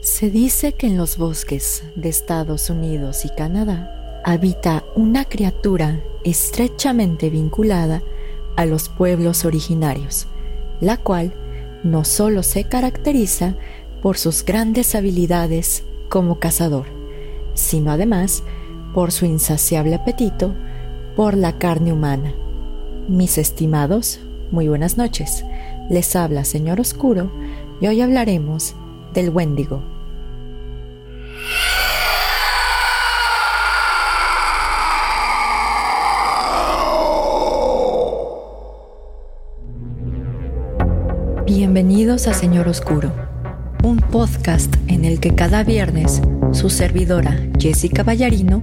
Se dice que en los bosques de Estados Unidos y Canadá habita una criatura estrechamente vinculada a los pueblos originarios, la cual no solo se caracteriza por sus grandes habilidades como cazador, sino además por su insaciable apetito por la carne humana. Mis estimados, muy buenas noches. Les habla Señor Oscuro y hoy hablaremos del Wendigo. Bienvenidos a Señor Oscuro, un podcast en el que cada viernes su servidora Jessica Ballarino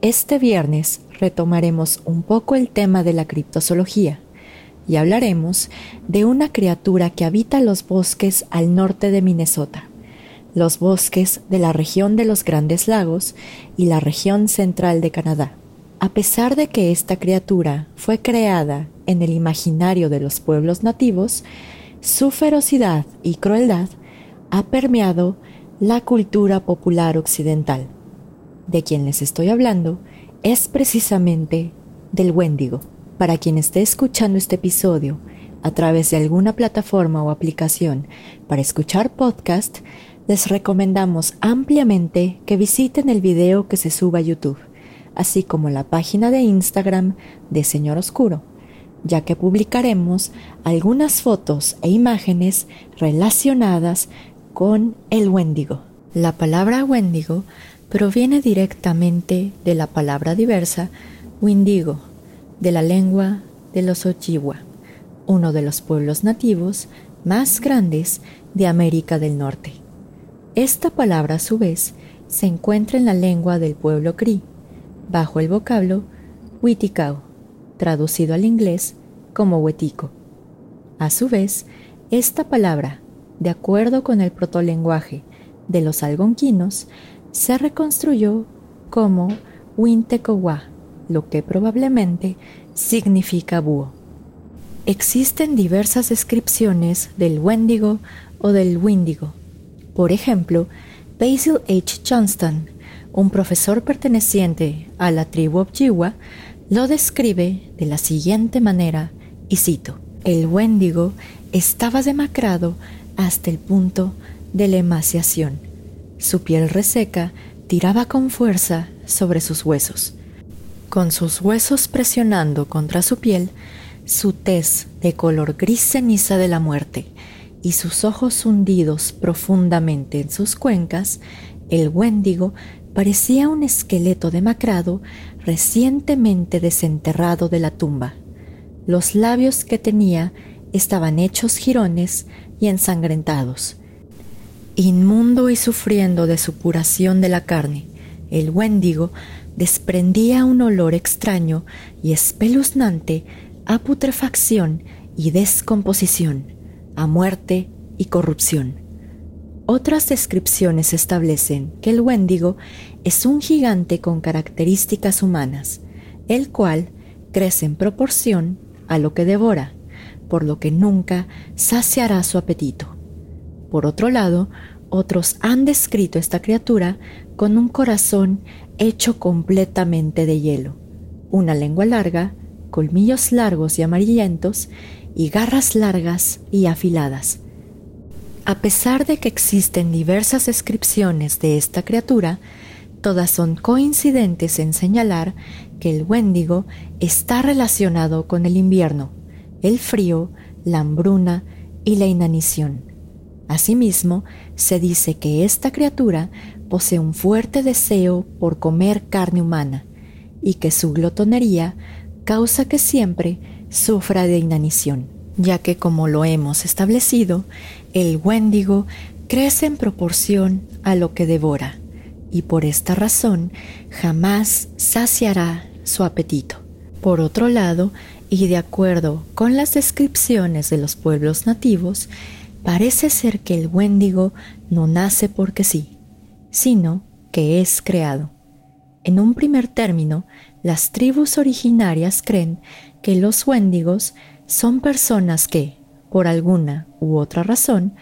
Este viernes retomaremos un poco el tema de la criptozoología y hablaremos de una criatura que habita los bosques al norte de Minnesota los bosques de la región de los Grandes Lagos y la región central de Canadá. A pesar de que esta criatura fue creada en el imaginario de los pueblos nativos, su ferocidad y crueldad ha permeado la cultura popular occidental. De quien les estoy hablando es precisamente del Wendigo. Para quien esté escuchando este episodio a través de alguna plataforma o aplicación para escuchar podcast, les recomendamos ampliamente que visiten el video que se suba a YouTube, así como la página de Instagram de Señor Oscuro, ya que publicaremos algunas fotos e imágenes relacionadas con el Wendigo. La palabra Wendigo proviene directamente de la palabra diversa Windigo, de la lengua de los Ojibwa, uno de los pueblos nativos más grandes de América del Norte. Esta palabra a su vez se encuentra en la lengua del pueblo Cree, bajo el vocablo Witikau, traducido al inglés como huetico. A su vez, esta palabra, de acuerdo con el protolenguaje de los algonquinos, se reconstruyó como Wintekowa, lo que probablemente significa búho. Existen diversas descripciones del Wendigo o del Windigo, por ejemplo, Basil H. Johnston, un profesor perteneciente a la tribu Ojibwa, lo describe de la siguiente manera, y cito, el Wendigo estaba demacrado hasta el punto de la emaciación. Su piel reseca tiraba con fuerza sobre sus huesos. Con sus huesos presionando contra su piel, su tez de color gris ceniza de la muerte y sus ojos hundidos profundamente en sus cuencas, el Wendigo parecía un esqueleto demacrado recientemente desenterrado de la tumba. Los labios que tenía estaban hechos jirones y ensangrentados. Inmundo y sufriendo de supuración de la carne, el Wendigo desprendía un olor extraño y espeluznante a putrefacción y descomposición a muerte y corrupción. Otras descripciones establecen que el Wendigo es un gigante con características humanas, el cual crece en proporción a lo que devora, por lo que nunca saciará su apetito. Por otro lado, otros han descrito esta criatura con un corazón hecho completamente de hielo, una lengua larga, colmillos largos y amarillentos y garras largas y afiladas. A pesar de que existen diversas descripciones de esta criatura, todas son coincidentes en señalar que el Wendigo está relacionado con el invierno, el frío, la hambruna y la inanición. Asimismo, se dice que esta criatura posee un fuerte deseo por comer carne humana y que su glotonería causa que siempre sufra de inanición, ya que como lo hemos establecido, el Wendigo crece en proporción a lo que devora y por esta razón jamás saciará su apetito. Por otro lado, y de acuerdo con las descripciones de los pueblos nativos, parece ser que el Wendigo no nace porque sí, sino que es creado. En un primer término, las tribus originarias creen que los Wendigos son personas que, por alguna u otra razón,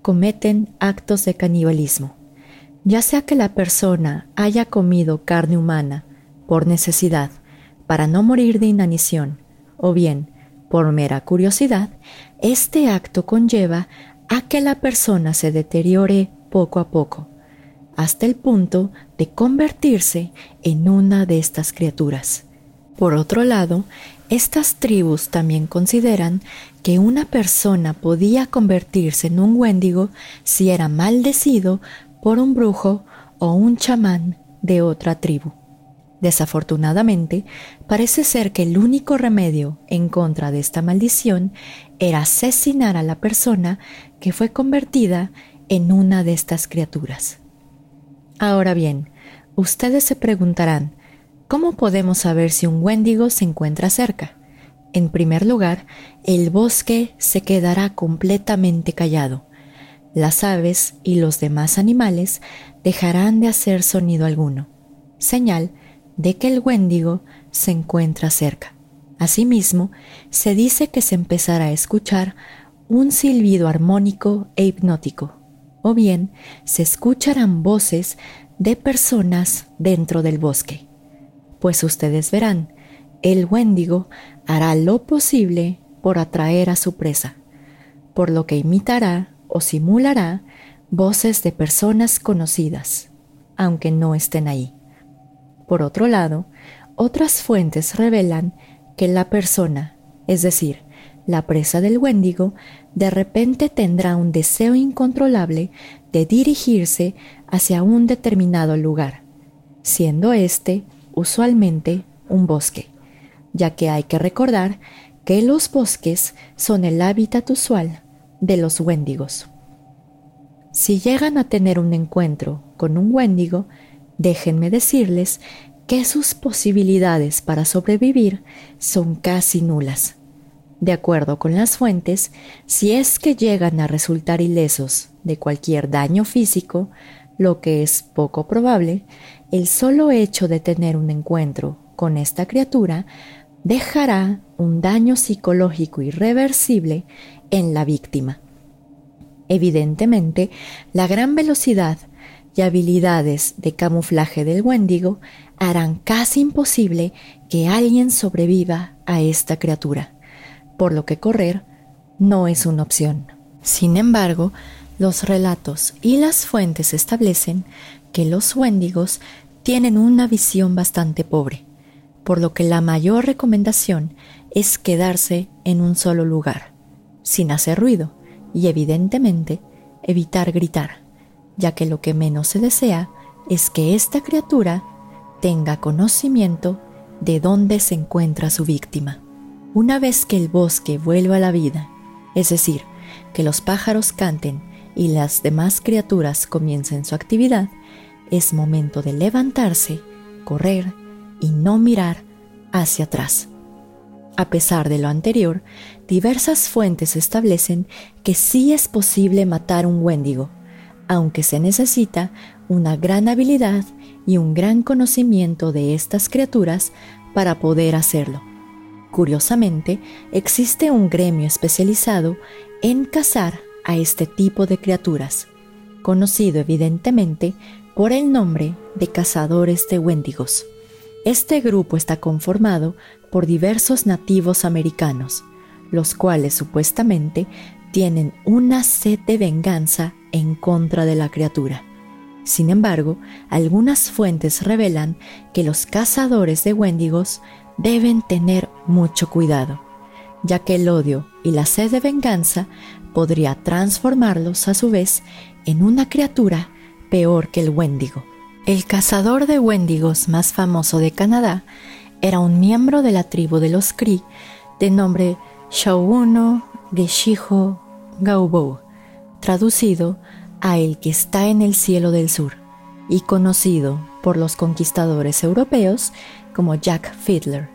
cometen actos de canibalismo ya sea que la persona haya comido carne humana por necesidad para no morir de inanición o bien por mera curiosidad, este acto conlleva a que la persona se deteriore poco a poco, hasta el punto de convertirse en una de estas criaturas. Por otro lado, estas tribus también consideran que una persona podía convertirse en un wendigo si era maldecido por un brujo o un chamán de otra tribu. Desafortunadamente, parece ser que el único remedio en contra de esta maldición era asesinar a la persona que fue convertida en una de estas criaturas. Ahora bien, ustedes se preguntarán, ¿cómo podemos saber si un Wendigo se encuentra cerca? En primer lugar, el bosque se quedará completamente callado, las aves y los demás animales dejarán de hacer sonido alguno, señal de que el Wendigo se encuentra cerca. Asimismo, se dice que se empezará a escuchar un silbido armónico e hipnótico, o bien se escucharán voces de personas dentro del bosque. Pues ustedes verán, el Wendigo hará lo posible por atraer a su presa, por lo que imitará o simulará voces de personas conocidas, aunque no estén ahí. Por otro lado, otras fuentes revelan que la persona, es decir, la presa del Wendigo, de repente tendrá un deseo incontrolable de dirigirse hacia un determinado lugar, siendo este usualmente un bosque, ya que hay que recordar que los bosques son el hábitat usual de los Wendigos. Si llegan a tener un encuentro con un Wendigo, déjenme decirles que sus posibilidades para sobrevivir son casi nulas. De acuerdo con las fuentes, si es que llegan a resultar ilesos de cualquier daño físico, lo que es poco probable, el solo hecho de tener un encuentro con esta criatura dejará un daño psicológico irreversible en la víctima. Evidentemente, la gran velocidad y habilidades de camuflaje del Wendigo harán casi imposible que alguien sobreviva a esta criatura, por lo que correr no es una opción. Sin embargo, los relatos y las fuentes establecen que los Wendigos tienen una visión bastante pobre, por lo que la mayor recomendación es quedarse en un solo lugar, sin hacer ruido y evidentemente evitar gritar, ya que lo que menos se desea es que esta criatura tenga conocimiento de dónde se encuentra su víctima. Una vez que el bosque vuelva a la vida, es decir, que los pájaros canten y las demás criaturas comiencen su actividad, es momento de levantarse, correr y no mirar hacia atrás. A pesar de lo anterior, diversas fuentes establecen que sí es posible matar un Wendigo, aunque se necesita una gran habilidad y un gran conocimiento de estas criaturas para poder hacerlo. Curiosamente, existe un gremio especializado en cazar a este tipo de criaturas, conocido evidentemente por el nombre de cazadores de Wendigos. Este grupo está conformado por diversos nativos americanos, los cuales supuestamente tienen una sed de venganza en contra de la criatura. Sin embargo, algunas fuentes revelan que los cazadores de Wendigos deben tener mucho cuidado, ya que el odio y la sed de venganza podría transformarlos a su vez en una criatura peor que el Wendigo. El cazador de Wendigos más famoso de Canadá era un miembro de la tribu de los Cree de nombre Shauno Geshiho Gaubou, traducido a El que está en el cielo del sur, y conocido por los conquistadores europeos como Jack Fiddler.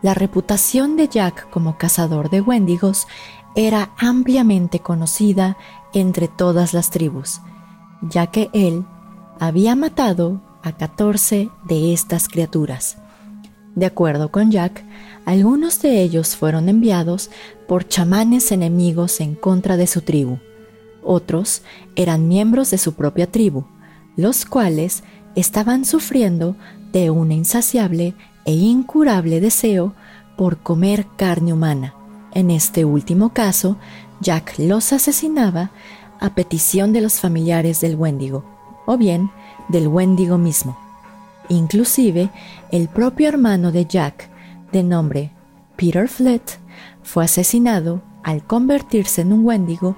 La reputación de Jack como cazador de Wendigos era ampliamente conocida entre todas las tribus, ya que él había matado a 14 de estas criaturas. De acuerdo con Jack, algunos de ellos fueron enviados por chamanes enemigos en contra de su tribu. Otros eran miembros de su propia tribu, los cuales estaban sufriendo de un insaciable e incurable deseo por comer carne humana. En este último caso, Jack los asesinaba a petición de los familiares del Wendigo, o bien del Wendigo mismo. Inclusive, el propio hermano de Jack, de nombre Peter Flett, fue asesinado al convertirse en un Wendigo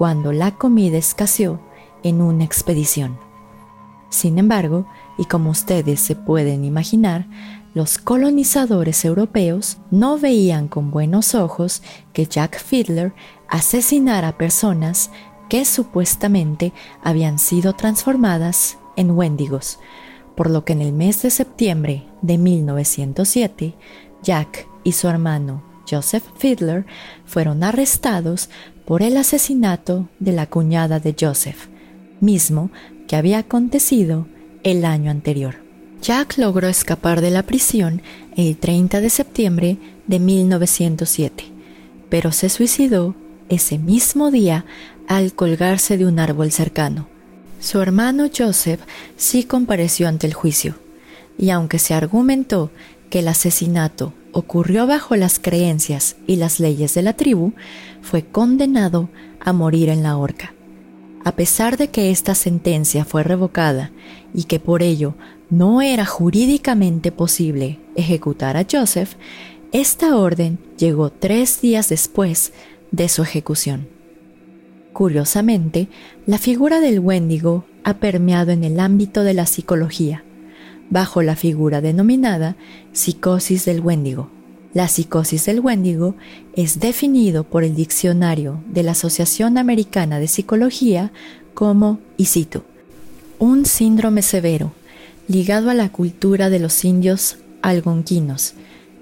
cuando la comida escaseó en una expedición. Sin embargo, y como ustedes se pueden imaginar, los colonizadores europeos no veían con buenos ojos que Jack Fiddler asesinara personas que supuestamente habían sido transformadas en Wendigos, por lo que en el mes de septiembre de 1907, Jack y su hermano Joseph Fiddler fueron arrestados por el asesinato de la cuñada de Joseph, mismo que había acontecido el año anterior. Jack logró escapar de la prisión el 30 de septiembre de 1907, pero se suicidó ese mismo día al colgarse de un árbol cercano. Su hermano Joseph sí compareció ante el juicio, y aunque se argumentó que el asesinato ocurrió bajo las creencias y las leyes de la tribu, fue condenado a morir en la horca. A pesar de que esta sentencia fue revocada y que por ello no era jurídicamente posible ejecutar a Joseph, esta orden llegó tres días después de su ejecución. Curiosamente, la figura del Wendigo ha permeado en el ámbito de la psicología, bajo la figura denominada psicosis del Wendigo. La psicosis del Wendigo es definido por el diccionario de la Asociación Americana de Psicología como, y cito, un síndrome severo ligado a la cultura de los indios algonquinos,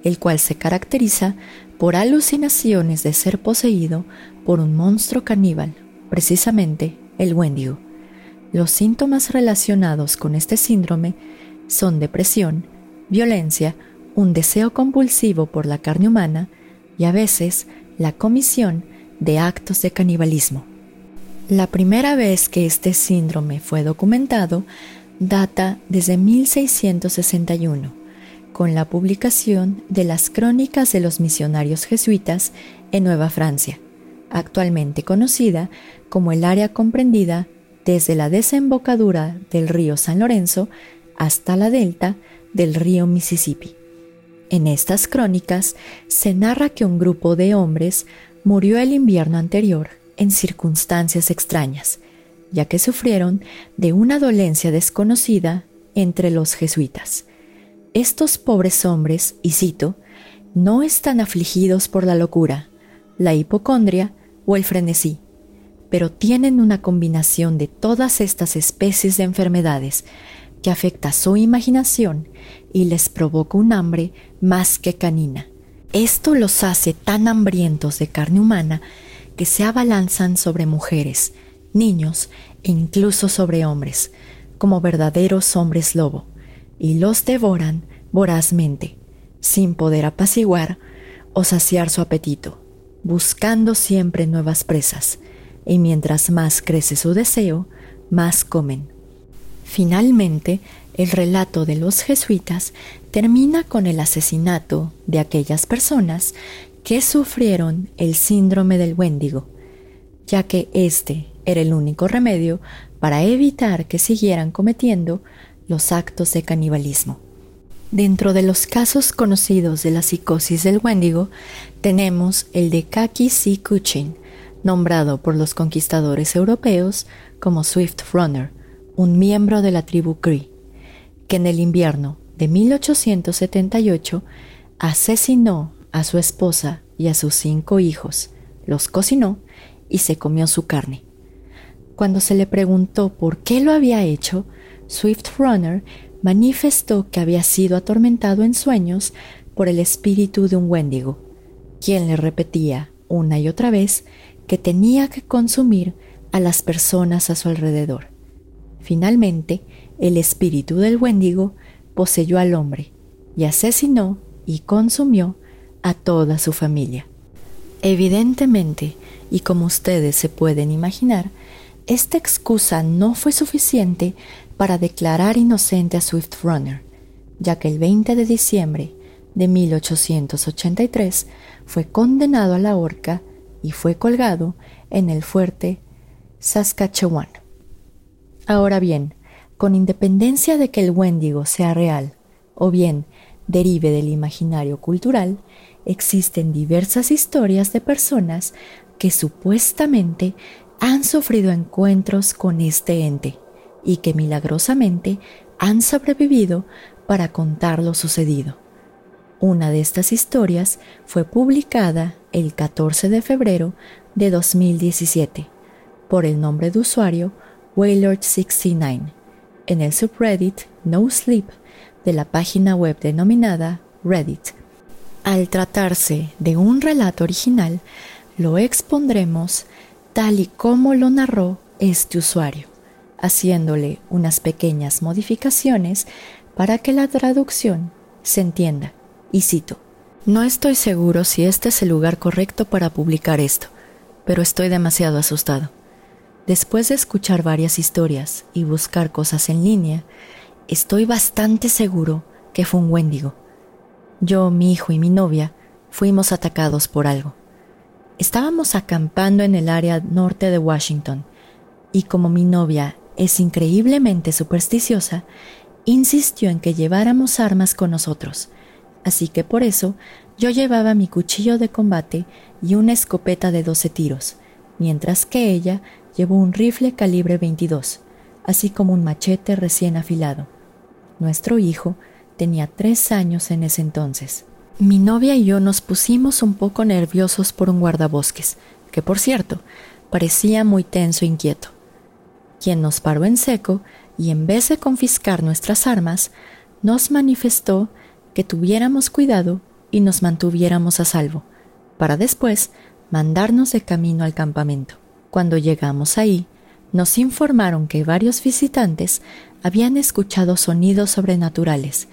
el cual se caracteriza por alucinaciones de ser poseído por un monstruo caníbal, precisamente el Wendigo. Los síntomas relacionados con este síndrome son depresión, violencia, un deseo compulsivo por la carne humana y a veces la comisión de actos de canibalismo. La primera vez que este síndrome fue documentado data desde 1661, con la publicación de las Crónicas de los Misionarios Jesuitas en Nueva Francia, actualmente conocida como el área comprendida desde la desembocadura del río San Lorenzo hasta la delta del río Mississippi. En estas crónicas se narra que un grupo de hombres murió el invierno anterior en circunstancias extrañas, ya que sufrieron de una dolencia desconocida entre los jesuitas. Estos pobres hombres, y cito, no están afligidos por la locura, la hipocondria o el frenesí, pero tienen una combinación de todas estas especies de enfermedades que afecta su imaginación y les provoca un hambre más que canina. Esto los hace tan hambrientos de carne humana que se abalanzan sobre mujeres, niños e incluso sobre hombres, como verdaderos hombres lobo, y los devoran vorazmente, sin poder apaciguar o saciar su apetito, buscando siempre nuevas presas, y mientras más crece su deseo, más comen. Finalmente, el relato de los jesuitas termina con el asesinato de aquellas personas que sufrieron el síndrome del Wendigo, ya que este era el único remedio para evitar que siguieran cometiendo los actos de canibalismo. Dentro de los casos conocidos de la psicosis del Wendigo, tenemos el de Kaki C. Kuchin, nombrado por los conquistadores europeos como Swift Runner, un miembro de la tribu Cree, que en el invierno de 1878 asesinó a su esposa y a sus cinco hijos, los cocinó y se comió su carne. Cuando se le preguntó por qué lo había hecho, Swift Runner manifestó que había sido atormentado en sueños por el espíritu de un Wendigo, quien le repetía una y otra vez que tenía que consumir a las personas a su alrededor. Finalmente, el espíritu del Wendigo poseyó al hombre y asesinó y consumió a toda su familia. Evidentemente, y como ustedes se pueden imaginar, esta excusa no fue suficiente para declarar inocente a Swift Runner, ya que el 20 de diciembre de 1883 fue condenado a la horca y fue colgado en el fuerte Saskatchewan. Ahora bien, con independencia de que el Wendigo sea real o bien derive del imaginario cultural, existen diversas historias de personas que supuestamente han sufrido encuentros con este ente y que milagrosamente han sobrevivido para contar lo sucedido. Una de estas historias fue publicada el 14 de febrero de 2017 por el nombre de usuario Waylord69 en el subreddit No Sleep de la página web denominada Reddit. Al tratarse de un relato original, lo expondremos tal y como lo narró este usuario, haciéndole unas pequeñas modificaciones para que la traducción se entienda. Y cito, no estoy seguro si este es el lugar correcto para publicar esto, pero estoy demasiado asustado. Después de escuchar varias historias y buscar cosas en línea, estoy bastante seguro que fue un Wendigo. Yo, mi hijo y mi novia fuimos atacados por algo. Estábamos acampando en el área norte de Washington y como mi novia es increíblemente supersticiosa, insistió en que lleváramos armas con nosotros, así que por eso yo llevaba mi cuchillo de combate y una escopeta de 12 tiros, mientras que ella llevó un rifle calibre 22, así como un machete recién afilado. Nuestro hijo tenía tres años en ese entonces. Mi novia y yo nos pusimos un poco nerviosos por un guardabosques, que por cierto, parecía muy tenso e inquieto, quien nos paró en seco y en vez de confiscar nuestras armas, nos manifestó que tuviéramos cuidado y nos mantuviéramos a salvo, para después mandarnos de camino al campamento. Cuando llegamos ahí, nos informaron que varios visitantes habían escuchado sonidos sobrenaturales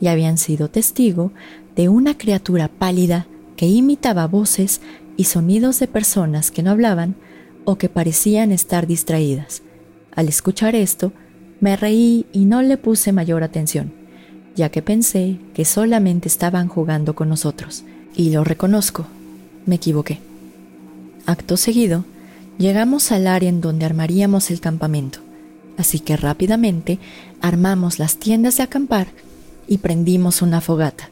y habían sido testigo de una criatura pálida que imitaba voces y sonidos de personas que no hablaban o que parecían estar distraídas. Al escuchar esto, me reí y no le puse mayor atención, ya que pensé que solamente estaban jugando con nosotros. Y lo reconozco, me equivoqué. Acto seguido, Llegamos al área en donde armaríamos el campamento, así que rápidamente armamos las tiendas de acampar y prendimos una fogata,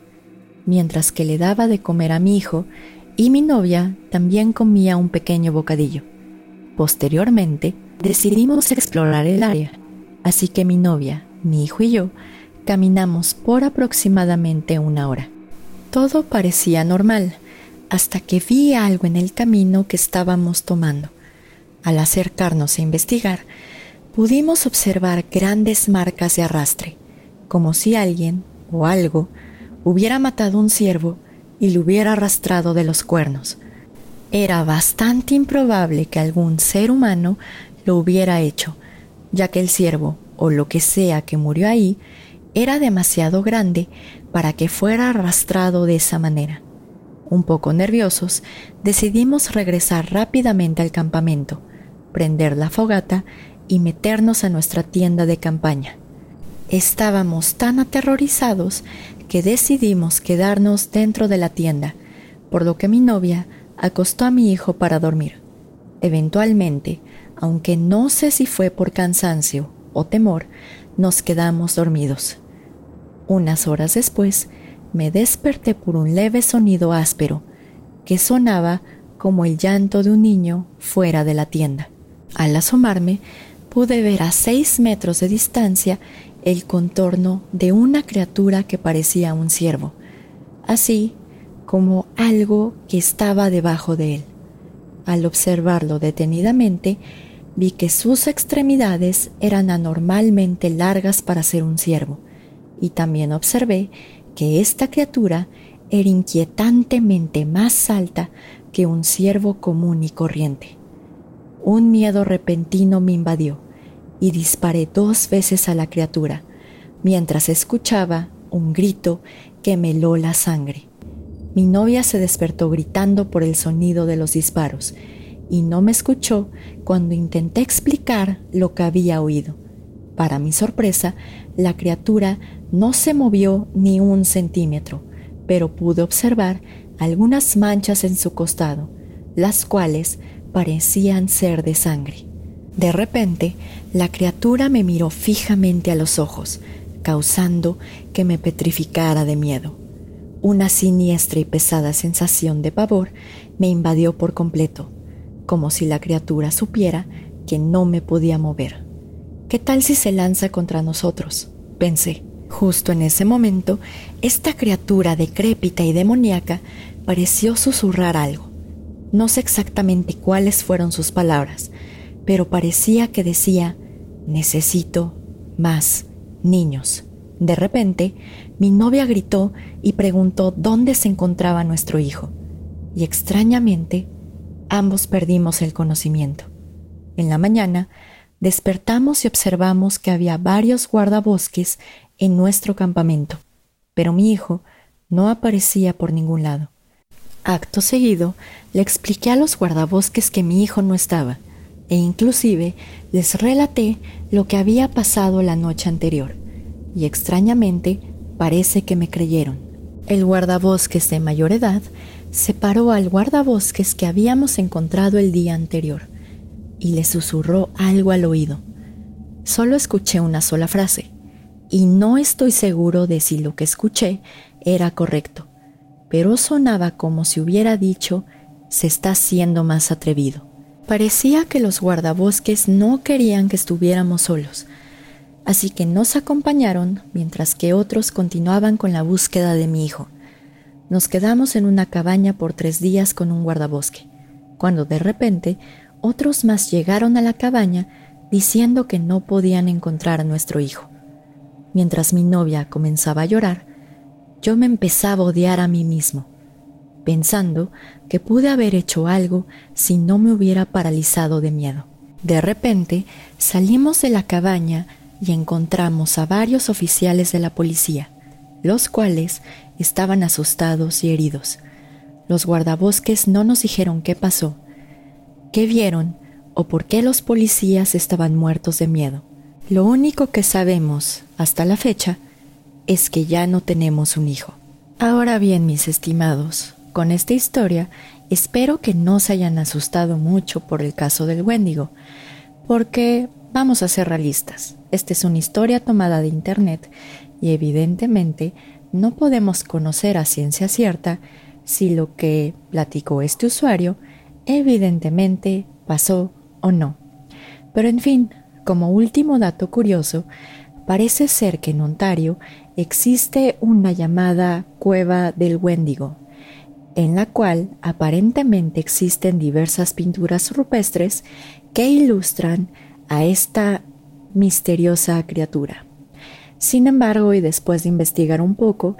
mientras que le daba de comer a mi hijo y mi novia también comía un pequeño bocadillo. Posteriormente, decidimos explorar el área, así que mi novia, mi hijo y yo caminamos por aproximadamente una hora. Todo parecía normal, hasta que vi algo en el camino que estábamos tomando. Al acercarnos a investigar, pudimos observar grandes marcas de arrastre, como si alguien o algo hubiera matado un ciervo y lo hubiera arrastrado de los cuernos. Era bastante improbable que algún ser humano lo hubiera hecho, ya que el ciervo, o lo que sea que murió ahí, era demasiado grande para que fuera arrastrado de esa manera. Un poco nerviosos, decidimos regresar rápidamente al campamento, prender la fogata y meternos a nuestra tienda de campaña. Estábamos tan aterrorizados que decidimos quedarnos dentro de la tienda, por lo que mi novia acostó a mi hijo para dormir. Eventualmente, aunque no sé si fue por cansancio o temor, nos quedamos dormidos. Unas horas después, me desperté por un leve sonido áspero que sonaba como el llanto de un niño fuera de la tienda. Al asomarme, pude ver a seis metros de distancia el contorno de una criatura que parecía un ciervo, así como algo que estaba debajo de él. Al observarlo detenidamente, vi que sus extremidades eran anormalmente largas para ser un ciervo, y también observé que esta criatura era inquietantemente más alta que un ciervo común y corriente. Un miedo repentino me invadió y disparé dos veces a la criatura, mientras escuchaba un grito que me heló la sangre. Mi novia se despertó gritando por el sonido de los disparos y no me escuchó cuando intenté explicar lo que había oído. Para mi sorpresa, la criatura no se movió ni un centímetro, pero pude observar algunas manchas en su costado, las cuales parecían ser de sangre. De repente, la criatura me miró fijamente a los ojos, causando que me petrificara de miedo. Una siniestra y pesada sensación de pavor me invadió por completo, como si la criatura supiera que no me podía mover. ¿Qué tal si se lanza contra nosotros? pensé. Justo en ese momento, esta criatura decrépita y demoníaca pareció susurrar algo. No sé exactamente cuáles fueron sus palabras, pero parecía que decía, necesito más niños. De repente, mi novia gritó y preguntó dónde se encontraba nuestro hijo, y extrañamente, ambos perdimos el conocimiento. En la mañana, despertamos y observamos que había varios guardabosques en nuestro campamento, pero mi hijo no aparecía por ningún lado. Acto seguido, le expliqué a los guardabosques que mi hijo no estaba, e inclusive les relaté lo que había pasado la noche anterior, y extrañamente parece que me creyeron. El guardabosques de mayor edad separó al guardabosques que habíamos encontrado el día anterior, y le susurró algo al oído. Solo escuché una sola frase, y no estoy seguro de si lo que escuché era correcto, pero sonaba como si hubiera dicho se está siendo más atrevido. Parecía que los guardabosques no querían que estuviéramos solos, así que nos acompañaron mientras que otros continuaban con la búsqueda de mi hijo. Nos quedamos en una cabaña por tres días con un guardabosque, cuando de repente otros más llegaron a la cabaña diciendo que no podían encontrar a nuestro hijo. Mientras mi novia comenzaba a llorar, yo me empezaba a odiar a mí mismo, pensando que pude haber hecho algo si no me hubiera paralizado de miedo. De repente salimos de la cabaña y encontramos a varios oficiales de la policía, los cuales estaban asustados y heridos. Los guardabosques no nos dijeron qué pasó, qué vieron o por qué los policías estaban muertos de miedo. Lo único que sabemos hasta la fecha es que ya no tenemos un hijo. Ahora bien, mis estimados, con esta historia espero que no se hayan asustado mucho por el caso del Wendigo, porque vamos a ser realistas. Esta es una historia tomada de Internet y evidentemente no podemos conocer a ciencia cierta si lo que platicó este usuario evidentemente pasó o no. Pero en fin, como último dato curioso, parece ser que en Ontario existe una llamada Cueva del Wendigo, en la cual aparentemente existen diversas pinturas rupestres que ilustran a esta misteriosa criatura. Sin embargo, y después de investigar un poco,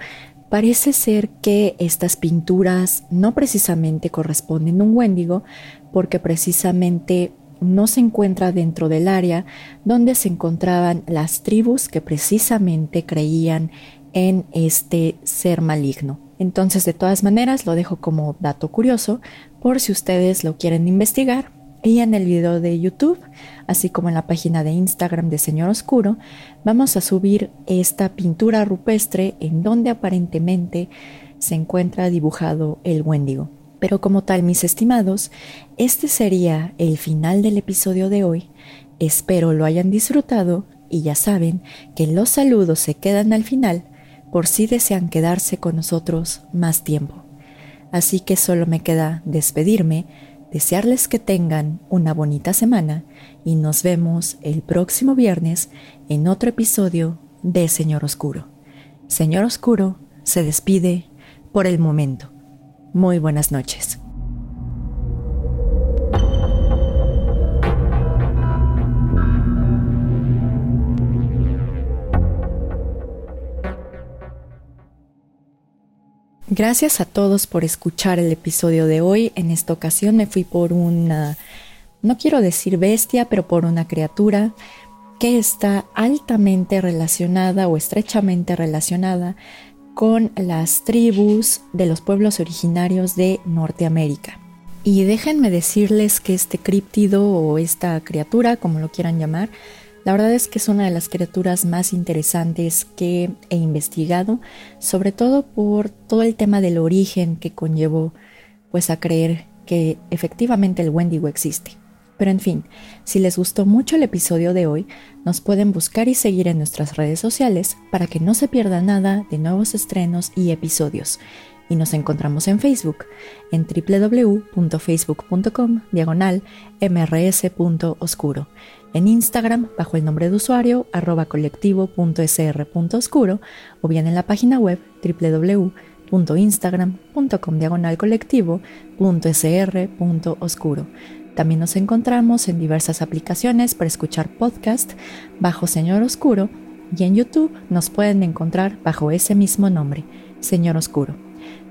parece ser que estas pinturas no precisamente corresponden a un Wendigo, porque precisamente no se encuentra dentro del área donde se encontraban las tribus que precisamente creían en este ser maligno. Entonces, de todas maneras, lo dejo como dato curioso por si ustedes lo quieren investigar. Y en el video de YouTube, así como en la página de Instagram de Señor Oscuro, vamos a subir esta pintura rupestre en donde aparentemente se encuentra dibujado el Wendigo. Pero como tal, mis estimados, este sería el final del episodio de hoy. Espero lo hayan disfrutado y ya saben que los saludos se quedan al final por si desean quedarse con nosotros más tiempo. Así que solo me queda despedirme, desearles que tengan una bonita semana y nos vemos el próximo viernes en otro episodio de Señor Oscuro. Señor Oscuro se despide por el momento. Muy buenas noches. Gracias a todos por escuchar el episodio de hoy. En esta ocasión me fui por una, no quiero decir bestia, pero por una criatura que está altamente relacionada o estrechamente relacionada con las tribus de los pueblos originarios de Norteamérica. Y déjenme decirles que este críptido o esta criatura, como lo quieran llamar, la verdad es que es una de las criaturas más interesantes que he investigado, sobre todo por todo el tema del origen que conllevó pues a creer que efectivamente el Wendigo existe. Pero en fin, si les gustó mucho el episodio de hoy, nos pueden buscar y seguir en nuestras redes sociales para que no se pierda nada de nuevos estrenos y episodios. Y nos encontramos en Facebook, en www.facebook.com diagonal mrs.oscuro en Instagram bajo el nombre de usuario arroba colectivo.sr.oscuro o bien en la página web www.instagram.com diagonal. También nos encontramos en diversas aplicaciones para escuchar podcast bajo Señor Oscuro y en YouTube nos pueden encontrar bajo ese mismo nombre, Señor Oscuro.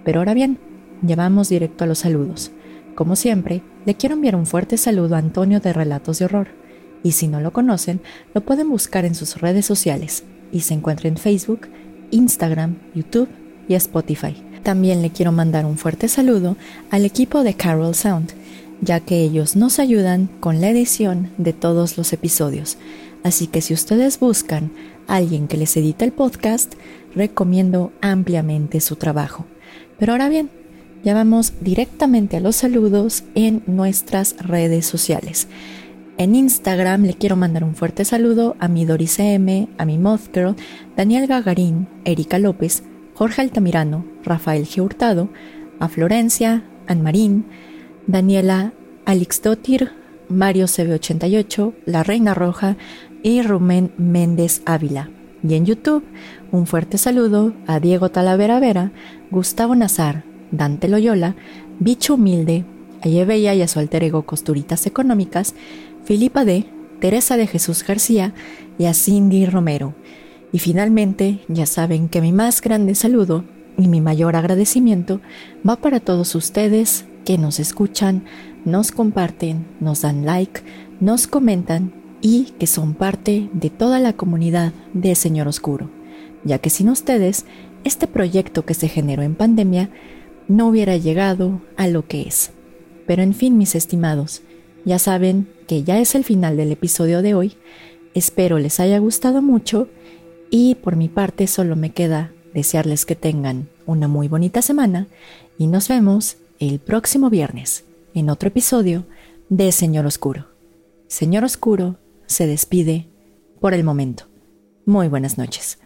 Pero ahora bien, llevamos directo a los saludos. Como siempre, le quiero enviar un fuerte saludo a Antonio de Relatos de Horror y si no lo conocen, lo pueden buscar en sus redes sociales y se encuentra en Facebook, Instagram, YouTube y Spotify. También le quiero mandar un fuerte saludo al equipo de Carol Sound, ya que ellos nos ayudan con la edición de todos los episodios. Así que si ustedes buscan a alguien que les edite el podcast, recomiendo ampliamente su trabajo. Pero ahora bien, ya vamos directamente a los saludos en nuestras redes sociales. En Instagram le quiero mandar un fuerte saludo a mi Doris M, a mi Mothgirl, Daniel Gagarín, Erika López, Jorge Altamirano, Rafael G. Hurtado, a Florencia, Ann Marín, Daniela Alex Dotir, Mario CB88, La Reina Roja y Rumén Méndez Ávila. Y en YouTube, un fuerte saludo a Diego Talavera Vera, Gustavo Nazar, Dante Loyola, Bicho Humilde, a Yebella y a su alter ego Costuritas Económicas, Filipa D., Teresa de Jesús García y a Cindy Romero. Y finalmente, ya saben que mi más grande saludo y mi mayor agradecimiento va para todos ustedes que nos escuchan, nos comparten, nos dan like, nos comentan y que son parte de toda la comunidad de Señor Oscuro, ya que sin ustedes, este proyecto que se generó en pandemia no hubiera llegado a lo que es. Pero en fin, mis estimados, ya saben que ya es el final del episodio de hoy. Espero les haya gustado mucho y por mi parte solo me queda desearles que tengan una muy bonita semana y nos vemos el próximo viernes en otro episodio de Señor Oscuro. Señor Oscuro se despide por el momento. Muy buenas noches.